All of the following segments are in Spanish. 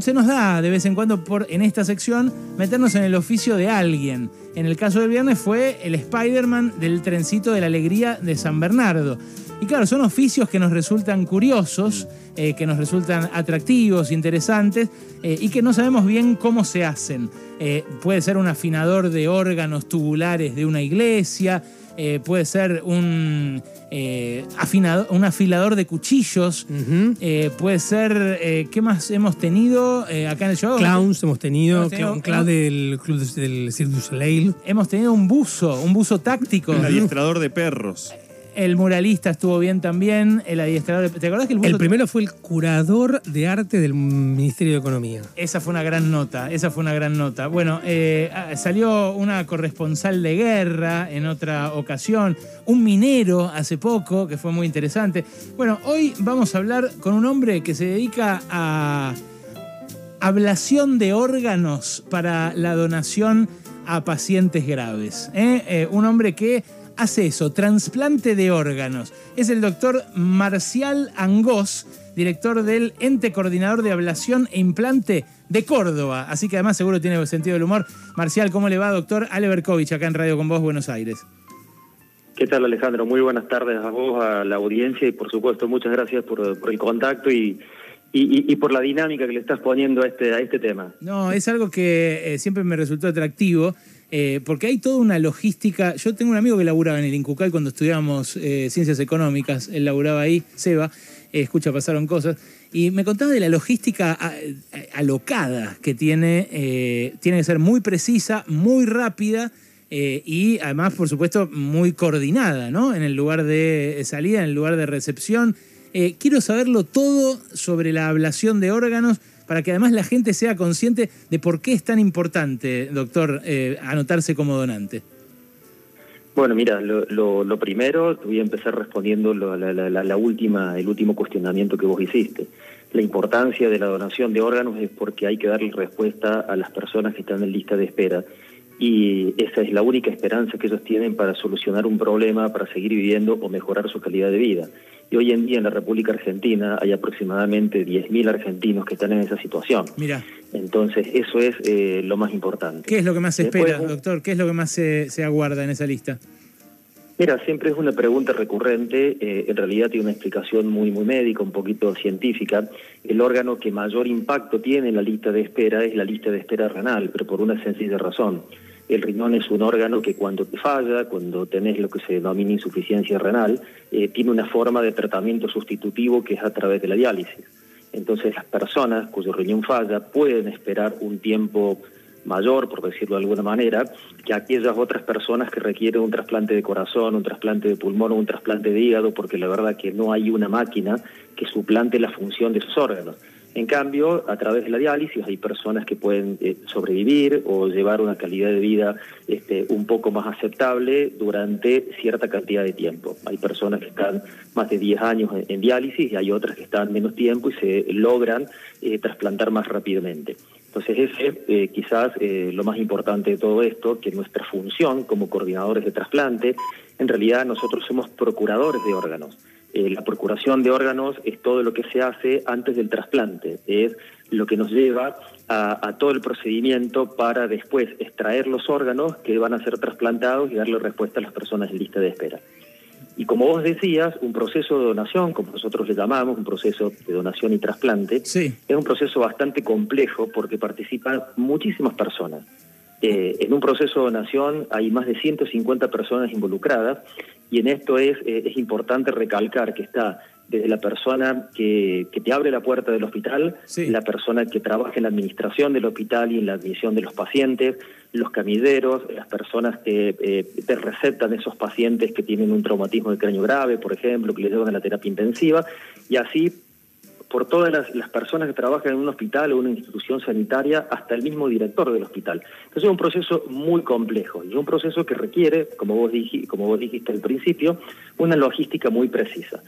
se nos da de vez en cuando por en esta sección meternos en el oficio de alguien. En el caso del viernes fue el Spider-Man del trencito de la alegría de San Bernardo. Y claro, son oficios que nos resultan curiosos, eh, que nos resultan atractivos, interesantes eh, y que no sabemos bien cómo se hacen. Eh, puede ser un afinador de órganos tubulares de una iglesia, puede ser un, un afilador de cuchillos, puede ser, ¿qué más hemos tenido acá en el show? Clowns hemos tenido, un clown del Club del Cirque du Soleil. Hemos tenido un buzo, un buzo táctico. Un adiestrador de perros. El muralista estuvo bien también, el adiestrador. ¿Te acordás que el, el primero fue el curador de arte del Ministerio de Economía? Esa fue una gran nota, esa fue una gran nota. Bueno, eh, ah, salió una corresponsal de guerra en otra ocasión, un minero hace poco, que fue muy interesante. Bueno, hoy vamos a hablar con un hombre que se dedica a ablación de órganos para la donación a pacientes graves. ¿eh? Eh, un hombre que hace eso, trasplante de órganos. Es el doctor Marcial Angós, director del ente coordinador de ablación e implante de Córdoba. Así que además seguro tiene sentido del humor. Marcial, ¿cómo le va, doctor? Ale Berkovich, acá en Radio con Vos, Buenos Aires. ¿Qué tal, Alejandro? Muy buenas tardes a vos, a la audiencia y por supuesto muchas gracias por, el contacto y, y, por la dinámica que le estás poniendo a este, a este tema. No, es algo que eh, siempre me resultó atractivo. Eh, porque hay toda una logística. Yo tengo un amigo que laburaba en el Incucal cuando estudiábamos eh, ciencias económicas, él laburaba ahí, Seba, eh, escucha, pasaron cosas, y me contaba de la logística alocada que tiene, tiene que ser muy precisa, muy rápida. y además, por supuesto, muy coordinada, ¿no? En el lugar de salida, en el lugar de recepción. Quiero saberlo todo sobre la ablación de órganos, para que además la gente sea consciente de por qué es tan importante, doctor, eh, anotarse como donante? Bueno, mira, lo, primero, voy a empezar respondiendo la, última, el último cuestionamiento que vos hiciste. La importancia de la donación de órganos es porque hay que darle respuesta a las personas que están en lista de espera y esa es la única esperanza que ellos tienen para solucionar un problema, para seguir viviendo o mejorar su calidad de vida. Y hoy en día en la República Argentina hay aproximadamente 10.000 argentinos que están en esa situación. Mira. Entonces, eso es eh, lo más importante. ¿Qué es lo que más se espera, doctor? ¿Qué es lo que más se, aguarda en esa lista? Mira, siempre es una pregunta recurrente, eh, en realidad tiene una explicación muy, muy médica, un poquito científica. El órgano que mayor impacto tiene en la lista de espera es la lista de espera renal, pero por una sencilla razón el riñón es un órgano que cuando te falla, cuando tenés lo que se denomina insuficiencia renal, eh, tiene una forma de tratamiento sustitutivo que es a través de la diálisis. Entonces las personas cuyo riñón falla pueden esperar un tiempo mayor, por decirlo de alguna manera, que aquellas otras personas que requieren un trasplante de corazón, un trasplante de pulmón o un trasplante de hígado, porque la verdad que no hay una máquina que suplante la función de esos órganos. En cambio, a través de la diálisis hay personas que pueden eh, sobrevivir o llevar una calidad de vida este, un poco más aceptable durante cierta cantidad de tiempo. Hay personas que están más de 10 años en, diálisis y hay otras que están menos tiempo y se logran eh, trasplantar más rápidamente. Entonces ese es eh, quizás lo más importante de todo esto, que nuestra función como coordinadores de trasplante, en realidad nosotros somos procuradores de órganos. Eh, la procuración de órganos es todo lo que se hace antes del trasplante, es lo que nos lleva a, todo el procedimiento para después extraer los órganos que van a ser trasplantados y darle respuesta a las personas en lista de espera. Y como vos decías, un proceso de donación, como nosotros le llamamos, un proceso de donación y trasplante, es un proceso bastante complejo porque participan muchísimas personas. Eh, en un proceso de donación hay más de 150 personas involucradas y en esto es, eh, es importante recalcar que está desde la persona que, que te abre la puerta del hospital, la persona que trabaja en la administración del hospital y en la admisión de los pacientes, los camilleros, las personas que eh, te recetan esos pacientes que tienen un traumatismo de cráneo grave, por ejemplo, que les llevan a la terapia intensiva, y así por todas las, personas que trabajan en un hospital o una institución sanitaria hasta el mismo director del hospital. Entonces es un proceso muy complejo y un proceso que requiere, como vos, como vos dijiste al principio, una logística muy precisa.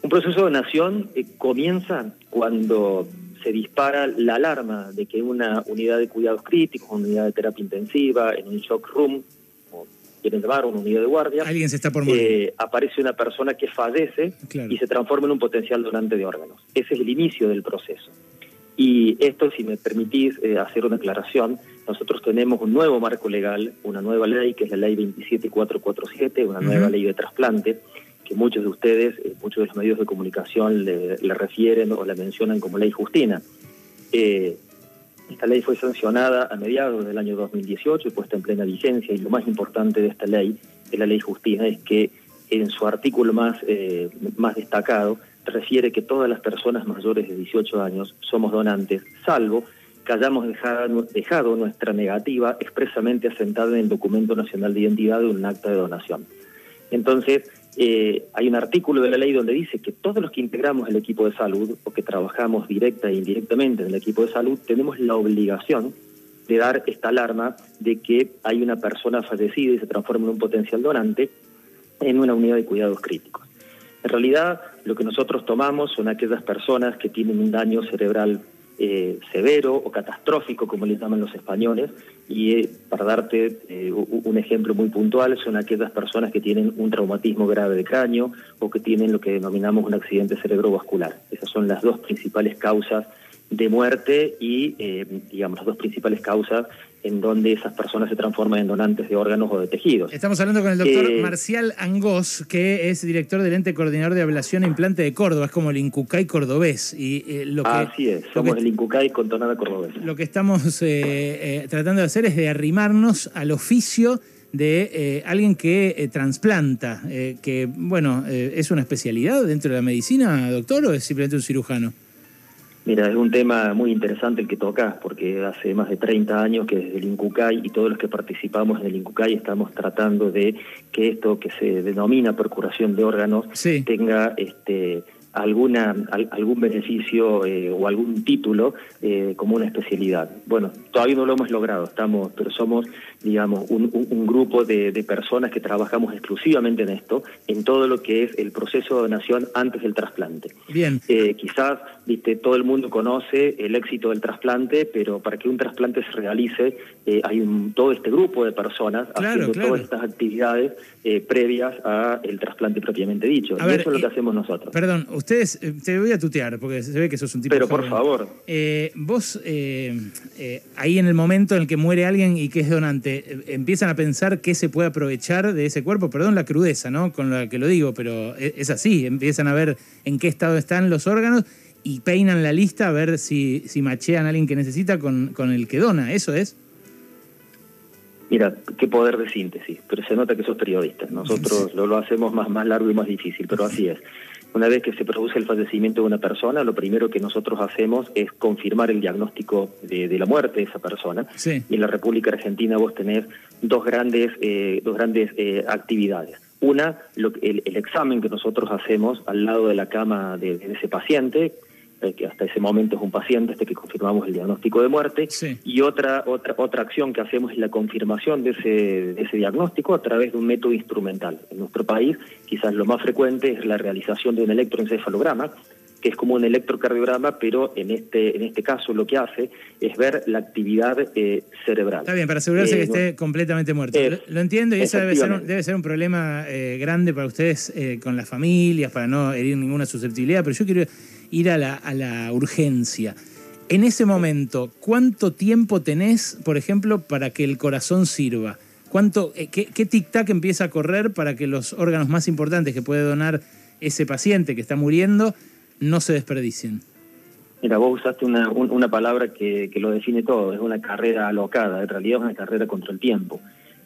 Un proceso de donación eh, comienza cuando se dispara la alarma de que una unidad de cuidados críticos, una unidad de terapia intensiva, en un shock room, quieren llevar una unidad de guardia. Alguien se está por morir. Eh, aparece una persona que fallece y se transforma en un potencial donante de órganos. Ese es el inicio del proceso. Y esto, si me permitís eh, hacer una aclaración, nosotros tenemos un nuevo marco legal, una nueva ley, que es la ley 27447, una nueva ley de trasplante, que muchos de ustedes, eh, muchos de los medios de comunicación le, refieren o la mencionan como ley Justina. Eh, esta ley fue sancionada a mediados del año 2018 y puesta en plena vigencia, y lo más importante de esta ley, de la ley Justina, es que en su artículo más, más destacado, refiere que todas las personas mayores de 18 años somos donantes, salvo que hayamos dejado, nuestra negativa expresamente asentada en el documento nacional de identidad de un acta de donación. Entonces, eh, hay un artículo de la ley donde dice que todos los que integramos el equipo de salud o que trabajamos directa e indirectamente en el equipo de salud tenemos la obligación de dar esta alarma de que hay una persona fallecida y se transforma en un potencial donante en una unidad de cuidados críticos. En realidad, lo que nosotros tomamos son aquellas personas que tienen un daño cerebral eh, severo o catastrófico, como le llaman los españoles, y eh, para darte eh, un ejemplo muy puntual, son aquellas personas que tienen un traumatismo grave de cráneo o que tienen lo que denominamos un accidente cerebrovascular. Esas son las dos principales causas de muerte y, digamos, las dos principales causas en donde esas personas se transforman en donantes de órganos o de tejidos. Estamos hablando con el doctor eh, Marcial Angós, que es director del ente coordinador de ablación e implante de Córdoba, es como el Incucay cordobés. Y, eh, lo que, Así es, somos el Incucay con tonada cordobés. Lo que estamos eh, tratando de hacer es de arrimarnos al oficio de alguien que trasplanta, que, bueno, ¿es una especialidad dentro de la medicina, doctor, o es simplemente un cirujano? Mira, es un tema muy interesante el que tocas, porque hace más de 30 años que desde el INCUCAI y todos los que participamos en el INCUCAI estamos tratando de que esto que se denomina procuración de órganos tenga este alguna algún beneficio eh, o algún título eh, como una especialidad. Bueno, todavía no lo hemos logrado, estamos, pero somos, digamos, un, grupo de, personas que trabajamos exclusivamente en esto, en todo lo que es el proceso de donación antes del trasplante. Bien. Eh, quizás, viste, todo el mundo conoce el éxito del trasplante, pero para que un trasplante se realice hay un, todo este grupo de personas haciendo todas estas actividades previas al trasplante propiamente dicho. y eso es lo que hacemos nosotros. Perdón, ustedes, eh, te voy a tutear, porque se ve que sos un tipo Pero por favor. Eh, vos, eh, ahí en el momento en el que muere alguien y que es donante, empiezan a pensar qué se puede aprovechar de ese cuerpo. Perdón la crudeza, ¿no? Con la que lo digo, pero e, es, así. Empiezan a ver en qué estado están los órganos y peinan la lista a ver si, si machean a alguien que necesita con, con el que dona. ¿Eso es? Mira, qué poder de síntesis, pero se nota que sos periodista. Nosotros lo, lo hacemos más, más largo y más difícil, pero así es. Una vez que se produce el fallecimiento de una persona, lo primero que nosotros hacemos es confirmar el diagnóstico de, la muerte de esa persona. Y en la República Argentina vos tenés dos grandes, eh, dos grandes eh, actividades. Una, el, examen que nosotros hacemos al lado de la cama de ese paciente, eh, que hasta ese momento es un paciente, este que confirmamos el diagnóstico de muerte, y otra, otra, otra acción que hacemos es la confirmación de ese, de ese diagnóstico a través de un método instrumental. En nuestro país, quizás lo más frecuente es la realización de un electroencefalograma, que es como un electrocardiograma, pero en este, en este caso lo que hace es ver la actividad eh, cerebral. Está bien, para asegurarse que eh, esté completamente muerto. lo, entiendo y eso debe ser, un, debe ser un problema grande para ustedes con las familias, para no herir ninguna susceptibilidad, pero yo quiero ir a la, urgencia. En ese momento, ¿cuánto tiempo tenés, por ejemplo, para que el corazón sirva? ¿Cuánto, eh, qué, tic-tac empieza a correr para que los órganos más importantes que puede donar ese paciente que está muriendo no se desperdicien? Mira, vos usaste una, una palabra que, que, lo define todo, es una carrera alocada, en realidad es una carrera contra el tiempo.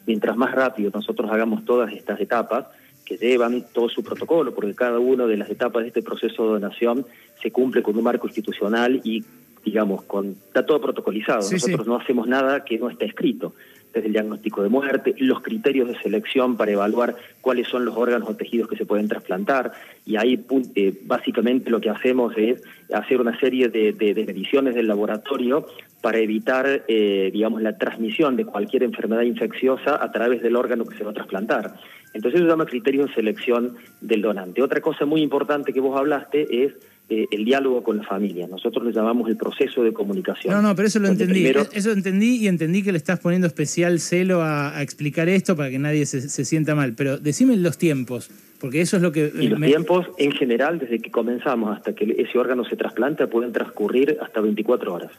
Mientras más rápido nosotros hagamos todas estas etapas, que llevan todo su protocolo, porque cada una de las etapas de este proceso de donación se cumple con un marco institucional y, digamos, con, está todo protocolizado. Nosotros no hacemos nada que no esté escrito desde el diagnóstico de muerte, los criterios de selección para evaluar cuáles son los órganos o tejidos que se pueden trasplantar, y ahí eh, básicamente lo que hacemos es hacer una serie de, mediciones del laboratorio para evitar, eh, digamos, la transmisión de cualquier enfermedad infecciosa a través del órgano que se va a trasplantar. Entonces eso se llama criterio de selección del donante. Otra cosa muy importante que vos hablaste es eh, el diálogo con la familia. Nosotros le llamamos el proceso de comunicación. No, no, pero eso lo entendí. Eso entendí y entendí que le estás poniendo especial celo a, explicar esto para que nadie se, sienta mal. Pero decime los tiempos, porque eso es lo que... Y los tiempos, en general, desde que comenzamos hasta que ese órgano se trasplanta, pueden transcurrir hasta 24 horas.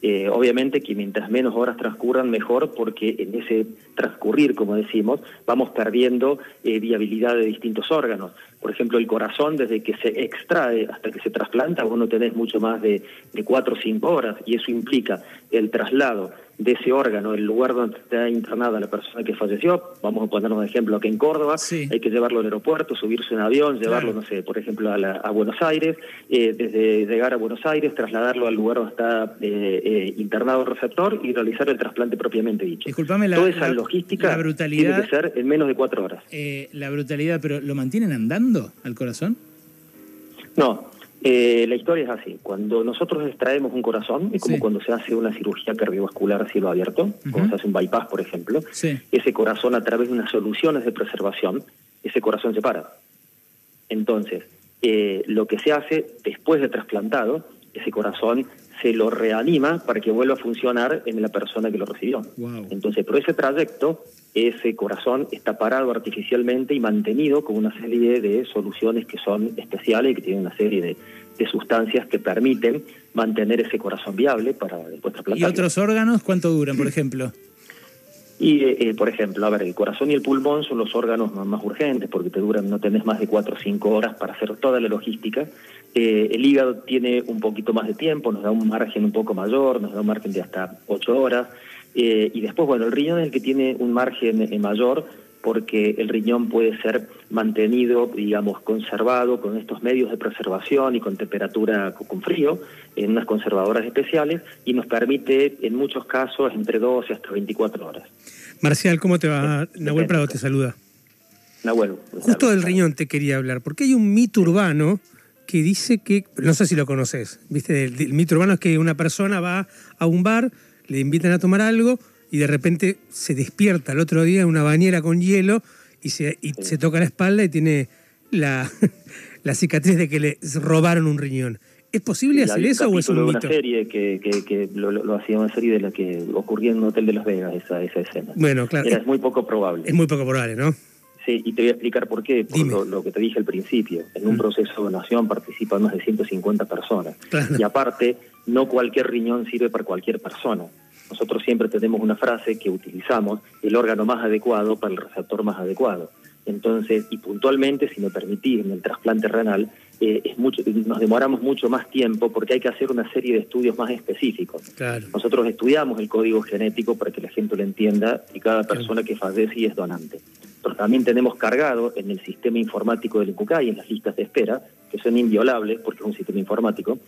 Eh, obviamente que mientras menos horas transcurran mejor porque en ese transcurrir, como decimos, vamos perdiendo eh, viabilidad de distintos órganos. Por ejemplo, el corazón, desde que se extrae hasta que se trasplanta, vos no tenés mucho más de, de cuatro o cinco horas y eso implica el traslado de ese órgano, el lugar donde está internada la persona que falleció, vamos a poner un ejemplo aquí en Córdoba, hay que llevarlo al aeropuerto, subirse en avión, llevarlo, no sé, por ejemplo, a, Buenos Aires, eh, desde llegar a Buenos Aires, trasladarlo al lugar donde está eh, eh, internado el receptor y realizar el trasplante propiamente dicho. Disculpame la, Toda esa logística brutalidad, tiene que ser en menos de cuatro horas. la brutalidad, pero ¿lo mantienen andando al corazón? No, eh, la historia es así. Cuando nosotros extraemos un corazón, es como cuando se hace una cirugía cardiovascular a cielo abierto, cuando se hace un bypass, por ejemplo, ese corazón a través de unas soluciones de preservación, ese corazón se para. Entonces, eh, lo que se hace después de trasplantado, ese corazón se lo reanima para que vuelva a funcionar en la persona que lo recibió. Entonces, por ese trayecto, ese corazón está parado artificialmente y mantenido con una serie de soluciones que son especiales y que tienen una serie de, sustancias que permiten mantener ese corazón viable para después trasplantarlo. ¿Y otros órganos cuánto duran, por ejemplo? Y, eh, eh, por ejemplo, a ver, el corazón y el pulmón son los órganos más, urgentes porque te duran, no tenés más de cuatro o cinco horas para hacer toda la logística. Eh, el hígado tiene un poquito más de tiempo, nos da un margen un poco mayor, nos da un margen de hasta ocho horas. y después, bueno, el riñón es el que tiene un margen mayor porque el riñón puede ser mantenido, digamos, conservado con estos medios de preservación y con temperatura con frío, en unas conservadoras especiales, y nos permite, en muchos casos, entre 12 hasta 24 horas. Marcial, ¿cómo te va? Nahuel Prado te saluda. Nahuel. Justo del riñón te quería hablar, porque hay un mito urbano que dice que, no sé si lo conoces, ¿viste? el mito urbano es que una persona va a un bar, le invitan a tomar algo, y de repente se despierta el otro día en una bañera con hielo y se, se toca la espalda y tiene la, la cicatriz de que le robaron un riñón. ¿Es posible hacer eso o es un mito? una serie que, que, lo, hacía una serie de la que ocurría en un hotel de Las Vegas, esa, esa escena. Bueno, claro. es muy poco probable. Es muy poco probable, ¿no? Sí, y te voy a explicar por qué. Por lo, que te dije al principio. En un mm. proceso de donación participan más de 150 personas. Y aparte, no cualquier riñón sirve para cualquier persona. Nosotros siempre tenemos una frase que utilizamos, el órgano más adecuado para el receptor más adecuado. Entonces, y puntualmente, si me permitís, en el trasplante renal, eh, es mucho, nos demoramos mucho más tiempo porque hay que hacer una serie de estudios más específicos. Nosotros estudiamos el código genético para que la gente lo entienda y cada persona que fallece es donante. Pero también tenemos cargado en el sistema informático del y en las listas de espera, que son inviolables porque es un sistema informático,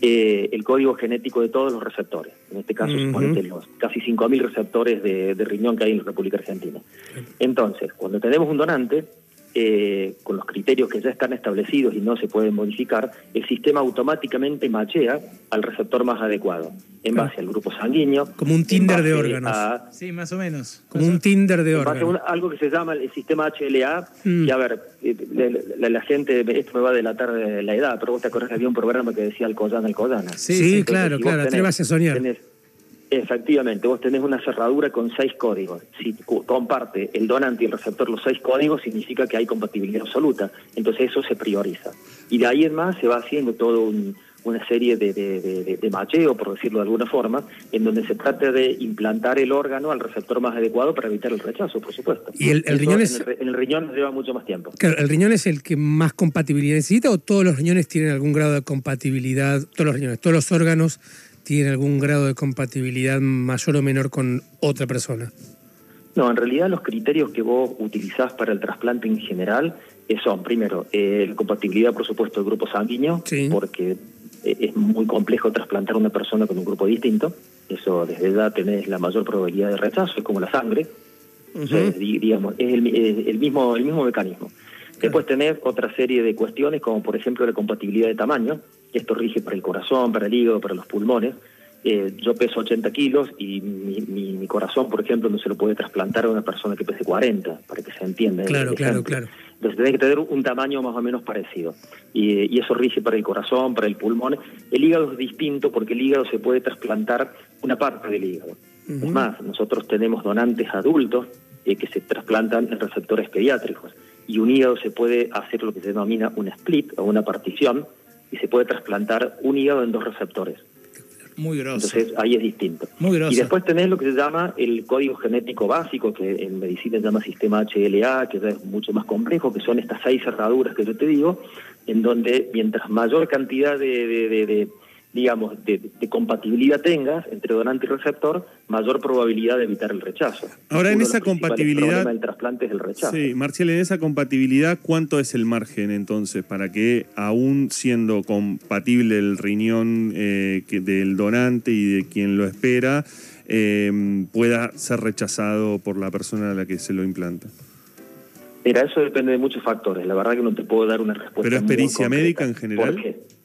eh, el código genético de todos los receptores. En este caso, los casi 5.000 receptores de, riñón que hay en la República Argentina. Entonces, cuando tenemos un donante, eh, con los criterios que ya están establecidos y no se pueden modificar, el sistema automáticamente machea al receptor más adecuado, en base al grupo sanguíneo. Como un Tinder de órganos. sí, más o menos. Como un Tinder de órganos. algo que se llama el sistema HLA, mm. y a ver, eh, la, gente, esto me va a delatar de la edad, pero vos te acordás que había un programa que decía Alcoyana, Alcoyana. Sí, sí, claro, claro, te vas a soñar. Efectivamente, vos tenés una cerradura con seis códigos. Si comparte el donante y el receptor los seis códigos, significa que hay compatibilidad absoluta. Entonces eso se prioriza. Y de ahí en más se va haciendo todo una serie de, de, macheo, por decirlo de alguna forma, en donde se trata de implantar el órgano al receptor más adecuado para evitar el rechazo, por supuesto. ¿Y el, riñón es... En el, riñón lleva mucho más tiempo. Claro, ¿el riñón es el que más compatibilidad necesita o todos los riñones tienen algún grado de compatibilidad? Todos los riñones, todos los órganos tiene algún grado de compatibilidad mayor o menor con otra persona? No, en realidad los criterios que vos utilizás para el trasplante en general eh, son, primero, eh, la compatibilidad, por supuesto, del grupo sanguíneo, porque eh, es muy complejo trasplantar a una persona con un grupo distinto. Eso desde edad tenés la mayor probabilidad de rechazo, es como la sangre. digamos, es el, mismo, el mismo mecanismo. Después tenés otra serie de cuestiones, como por ejemplo la compatibilidad de tamaño, que esto rige para el corazón, para el hígado, para los pulmones. Eh, yo peso 80 kilos y mi, corazón, por ejemplo, no se lo puede trasplantar a una persona que pese 40, para que se entienda. Claro, claro, claro. Entonces tenés que tener un tamaño más o menos parecido. Y, eso rige para el corazón, para el pulmón. El hígado es distinto porque el hígado se puede trasplantar una parte del hígado. Es más, nosotros tenemos donantes adultos eh, que se trasplantan en receptores pediátricos. Y un hígado se puede hacer lo que se denomina un split o una partición y se puede trasplantar un hígado en dos receptores. Muy grosso. Entonces ahí es distinto. Muy grosso. Y después tenés lo que se llama el código genético básico, que en medicina se llama sistema HLA, que es mucho más complejo, que son estas seis cerraduras que yo te digo, en donde mientras mayor cantidad de digamos, de, compatibilidad tengas entre donante y receptor, mayor probabilidad de evitar el rechazo. Ahora, en esa compatibilidad... El trasplante es el rechazo. Sí, Marcial, en esa compatibilidad, ¿cuánto es el margen entonces para que, aún siendo compatible el riñón eh, del donante y de quien lo espera, eh, pueda ser rechazado por la persona a la que se lo implanta? Mira, eso depende de muchos factores. La verdad que no te puedo dar una respuesta. ¿Pero es pericia médica en general? ¿Por qué?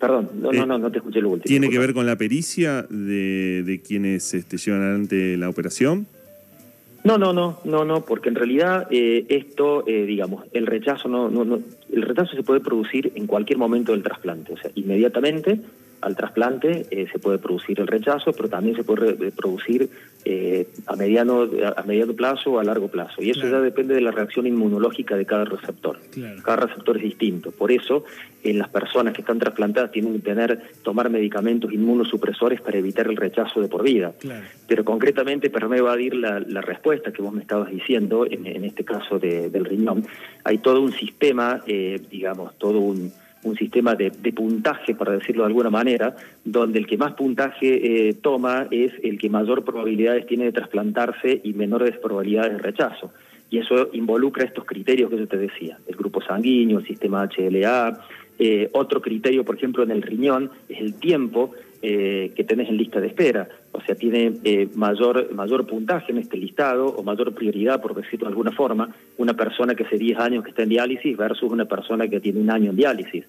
Perdón, no, no, eh, no, no te escuché lo último. ¿Tiene que ver con la pericia de, de quienes este, llevan adelante la operación? No, no, no, no, no, porque en realidad eh, esto, eh, digamos, el rechazo no, no, no, el rechazo se puede producir en cualquier momento del trasplante, o sea, inmediatamente al trasplante eh, se puede producir el rechazo, pero también se puede eh, producir eh, a, mediano, a mediano plazo o a largo plazo. Y eso ya depende de la reacción inmunológica de cada receptor. Cada receptor es distinto. Por eso, en las personas que están trasplantadas tienen que tener, tomar medicamentos inmunosupresores para evitar el rechazo de por vida. Pero concretamente, para no evadir la, la, respuesta que vos me estabas diciendo, en, este caso del riñón, hay todo un sistema, digamos, todo un un sistema de, puntaje, para decirlo de alguna manera, donde el que más puntaje eh, toma es el que mayor probabilidades tiene de trasplantarse y menores probabilidades de rechazo. Y eso involucra estos criterios que yo te decía, el grupo sanguíneo, el sistema HLA. Eh, otro criterio, por ejemplo, en el riñón es el tiempo eh, que tenés en lista de espera. O sea, tiene eh, mayor, mayor puntaje en este listado o mayor prioridad, por decirlo de alguna forma, una persona que hace 10 años que está en diálisis versus una persona que tiene un año en diálisis.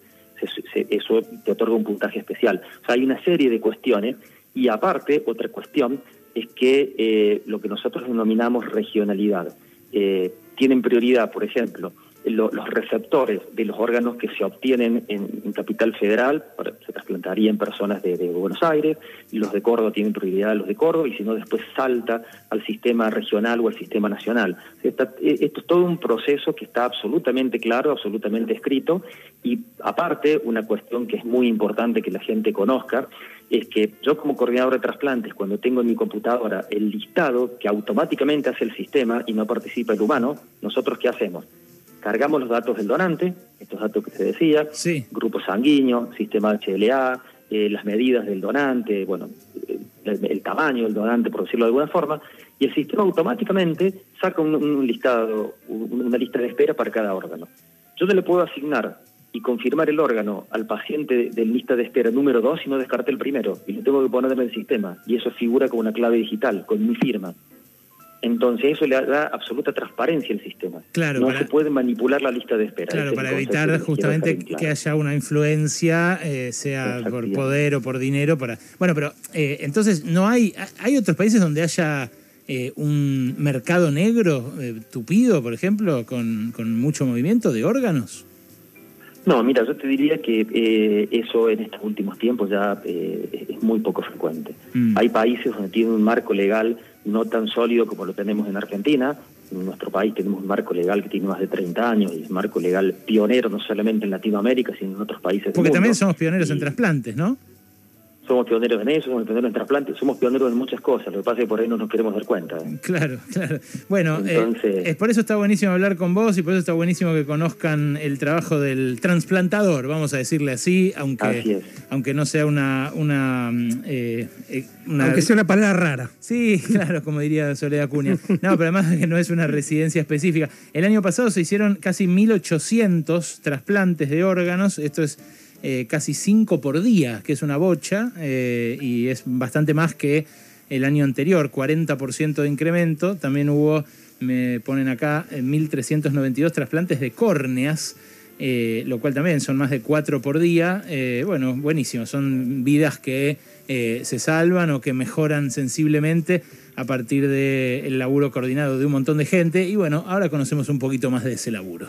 eso te otorga un puntaje especial. O sea, hay una serie de cuestiones y aparte, otra cuestión es que eh, lo que nosotros denominamos regionalidad. tienen prioridad, por ejemplo, los receptores de los órganos que se obtienen en, Capital Federal, se trasplantaría en personas de, Buenos Aires, y los de Córdoba tienen prioridad los de Córdoba, y si no después salta al sistema regional o al sistema nacional. Eh, esto es todo un proceso que está absolutamente claro, absolutamente escrito, y aparte, una cuestión que es muy importante que la gente conozca, es que yo como coordinador de trasplantes, cuando tengo en mi computadora el listado que automáticamente hace el sistema y no participa el humano, nosotros ¿qué hacemos? Cargamos los datos del donante, estos datos que se decía, grupo sanguíneo, sistema HLA, eh, las medidas del donante, bueno, el, tamaño del donante, por decirlo de alguna forma, y el sistema automáticamente saca un, listado, una lista de espera para cada órgano. Yo no le puedo asignar y confirmar el órgano al paciente de lista de espera número 2 y no descarte el primero, y lo tengo que poner en el sistema, y eso figura como una clave digital, con mi firma. Entonces eso le da absoluta transparencia al sistema. Claro, no se puede manipular la lista de espera. Claro, para evitar justamente que haya una influencia, eh, sea por poder o por dinero. para Bueno, pero eh, entonces no hay... ¿Hay otros países donde haya eh, un mercado negro tupido, por ejemplo, con, con mucho movimiento de órganos? No, mira, yo te diría que eso en estos últimos tiempos ya es muy poco frecuente. Mm. Hay países donde tienen un marco legal no tan sólido como lo tenemos en Argentina. En nuestro país tenemos un marco legal que tiene más de 30 años y es marco legal pionero no solamente en Latinoamérica, sino en otros países. Porque también somos pioneros en trasplantes, ¿no? Somos pioneros en eso, somos pioneros en trasplantes, somos pioneros en muchas cosas, lo que pasa es que por ahí no nos queremos dar cuenta. ¿eh? Claro, claro. Bueno, eh, es por eso está buenísimo hablar con vos y por eso está buenísimo que conozcan el trabajo del trasplantador, vamos a decirle así, aunque, aunque no sea una... una, eh, Aunque sea una palabra rara. Sí, claro, como diría Soledad Cunha. No, pero además que no es una residencia específica. El año pasado se hicieron casi 1.800 trasplantes de órganos, esto es eh, casi 5 por día, que es una bocha, eh, y es bastante más que el año anterior, 40% de incremento. También hubo, me ponen acá, 1.392 eh, trasplantes de córneas, lo cual también son más de 4 por día. bueno, buenísimo, son vidas que se salvan o que mejoran sensiblemente a partir del laburo coordinado de un montón de gente. Y bueno, ahora conocemos un poquito más de ese laburo.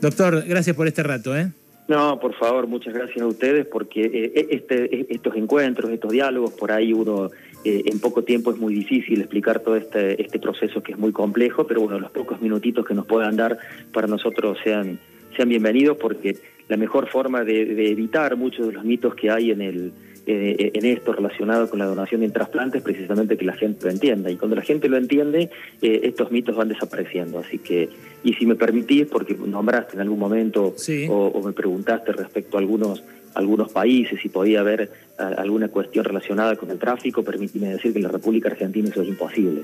Doctor, gracias por este rato. ¿eh? No, por favor, muchas gracias a ustedes porque eh, este, estos encuentros, estos diálogos, por ahí uno eh, en poco tiempo es muy difícil explicar todo este, este proceso que es muy complejo, pero bueno, los pocos minutitos que nos puedan dar para nosotros sean, sean bienvenidos porque la mejor forma de, evitar muchos de los mitos que hay en el eh, en esto relacionado con la donación de trasplantes precisamente que la gente lo entienda. Y cuando la gente lo entiende eh, estos mitos van desapareciendo. Así que y si me permitís porque nombraste en algún momento o, me preguntaste respecto a algunos algunos países si podía haber alguna cuestión relacionada con el tráfico permíteme decir que en la República Argentina eso es imposible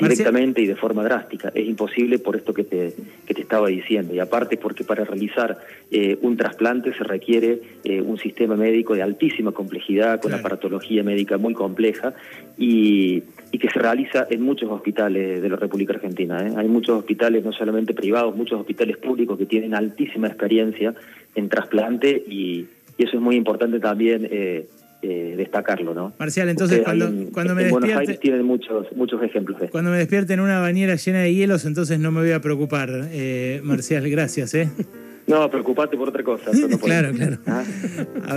directamente y de forma drástica. Es imposible por esto que te, que te estaba diciendo. Y aparte porque para realizar eh, un trasplante se requiere eh, un sistema médico de altísima complejidad, con aparatología médica muy compleja y, y, que se realiza en muchos hospitales de la República Argentina. ¿eh? Hay muchos hospitales, no solamente privados, muchos hospitales públicos que tienen altísima experiencia en trasplante y, y eso es muy importante también eh, destacarlo, ¿no? Marcial, entonces cuando, cuando me despierte... Buenos Aires tienen muchos, muchos ejemplos de Cuando me despierte en una bañera llena de hielos, entonces no me voy a preocupar, eh, Marcial, gracias, ¿eh? No, preocupate por otra cosa. claro, claro. ¿Ah?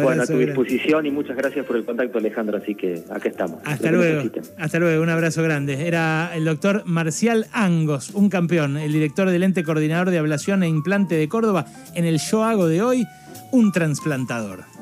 Bueno, a tu disposición y muchas gracias por el contacto, Alejandro. Así que acá estamos. Hasta luego. Hasta luego. Un abrazo grande. Era el doctor Marcial Angos, un campeón, el director del ente coordinador de ablación e implante de Córdoba. En el Yo Hago de hoy, un trasplantador.